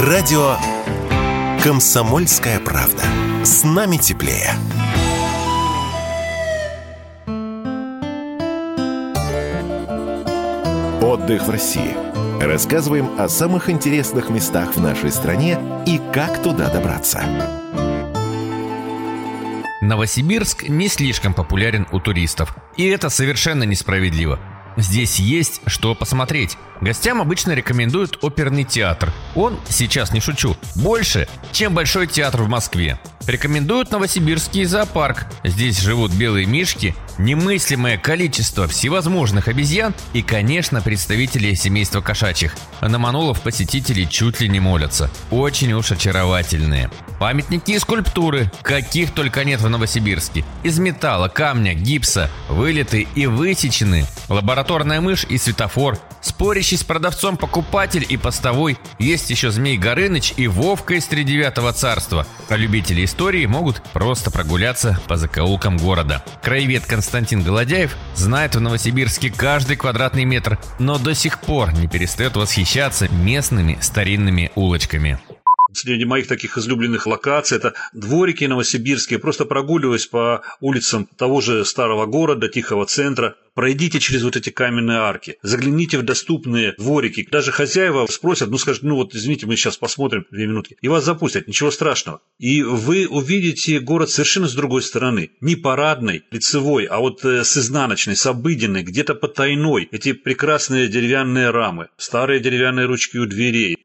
Радио «Комсомольская правда». С нами теплее. Отдых в России. Рассказываем о самых интересных местах в нашей стране и как туда добраться. Новосибирск не слишком популярен у туристов. И это совершенно несправедливо. Здесь есть что посмотреть. Гостям обычно рекомендуют оперный театр. Он, сейчас не шучу, больше, чем Большой театр в Москве. Рекомендуют Новосибирский зоопарк. Здесь живут белые мишки, немыслимое количество всевозможных обезьян и, конечно, представители семейства кошачьих. На манулов посетители чуть ли не молятся. Очень уж очаровательные. Памятники и скульптуры, каких только нет в Новосибирске. Из металла, камня, гипса, вылеты и высечены. Лабораторная мышь и светофор, спорящий с продавцом покупатель и постовой. Есть еще Змей Горыныч и Вовка из Тридевятого царства. А любители истории могут просто прогуляться по закоулкам города. Краевед Константин Голодяев знает в Новосибирске каждый квадратный метр, но до сих пор не перестает восхищаться местными старинными улочками. Среди моих таких излюбленных локаций это дворики новосибирские. Просто прогуливаясь по улицам того же старого города, тихого центра, пройдите через вот эти каменные арки, загляните в доступные дворики. Даже хозяева спросят, ну скажут, ну вот извините, мы сейчас посмотрим две минутки. И вас запустят, ничего страшного. И вы увидите город совершенно с другой стороны. Не парадной, лицевой, а вот э, с изнаночной, с обыденной, где-то потайной. Эти прекрасные деревянные рамы, старые деревянные ручки у дверей.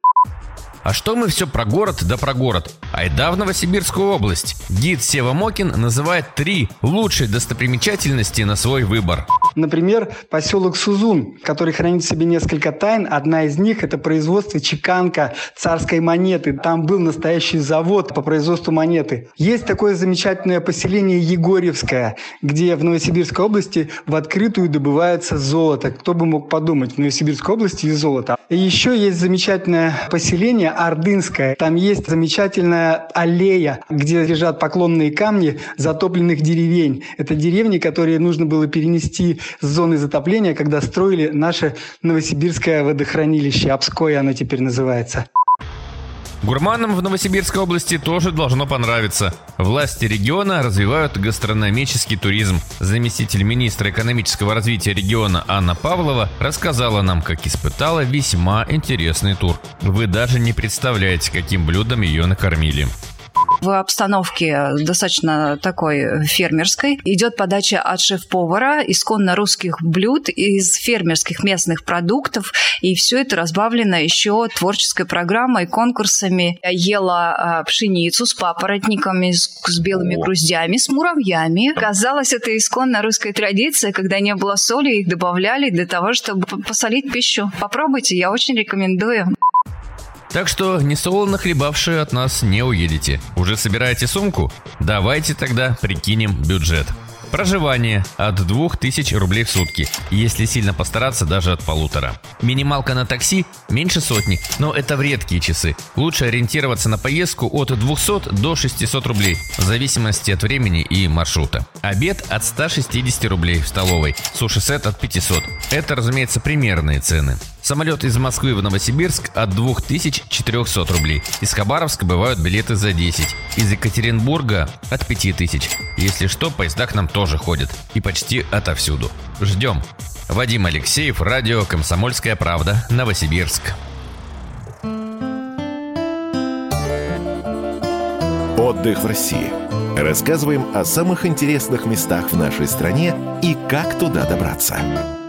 А что мы все про город да про город? Айда в Новосибирскую область. Гид Сева Мокин называет три лучшие достопримечательности на свой выбор. Например, поселок Сузун, который хранит в себе несколько тайн. Одна из них – это производство чеканка царской монеты. Там был настоящий завод по производству монеты. Есть такое замечательное поселение Егорьевское, где в Новосибирской области в открытую добывается золото. Кто бы мог подумать, в Новосибирской области есть золото. И еще есть замечательное поселение Ордынское. Там есть замечательная аллея, где лежат поклонные камни затопленных деревень. Это деревни, которые нужно было перенести с зоны затопления, когда строили наше Новосибирское водохранилище. Обское оно теперь называется. Гурманам в Новосибирской области тоже должно понравиться. Власти региона развивают гастрономический туризм. Заместитель министра экономического развития региона Анна Павлова рассказала нам, как испытала весьма интересный тур. Вы даже не представляете, каким блюдом ее накормили в обстановке достаточно такой фермерской. Идет подача от шеф-повара исконно русских блюд из фермерских местных продуктов. И все это разбавлено еще творческой программой, конкурсами. Я ела а, пшеницу с папоротниками, с, с белыми груздями, с муравьями. Казалось, это исконно русская традиция, когда не было соли, их добавляли для того, чтобы посолить пищу. Попробуйте, я очень рекомендую. Так что несолоно хлебавшие от нас не уедете. Уже собираете сумку? Давайте тогда прикинем бюджет. Проживание от 2000 рублей в сутки, если сильно постараться, даже от полутора. Минималка на такси меньше сотни, но это в редкие часы. Лучше ориентироваться на поездку от 200 до 600 рублей, в зависимости от времени и маршрута. Обед от 160 рублей в столовой, суши-сет от 500. Это, разумеется, примерные цены. Самолет из Москвы в Новосибирск от 2400 рублей. Из Хабаровска бывают билеты за 10. Из Екатеринбурга от 5000. Если что, поезда к нам тоже ходят. И почти отовсюду. Ждем. Вадим Алексеев, радио «Комсомольская правда», Новосибирск. Отдых в России. Рассказываем о самых интересных местах в нашей стране и как туда добраться.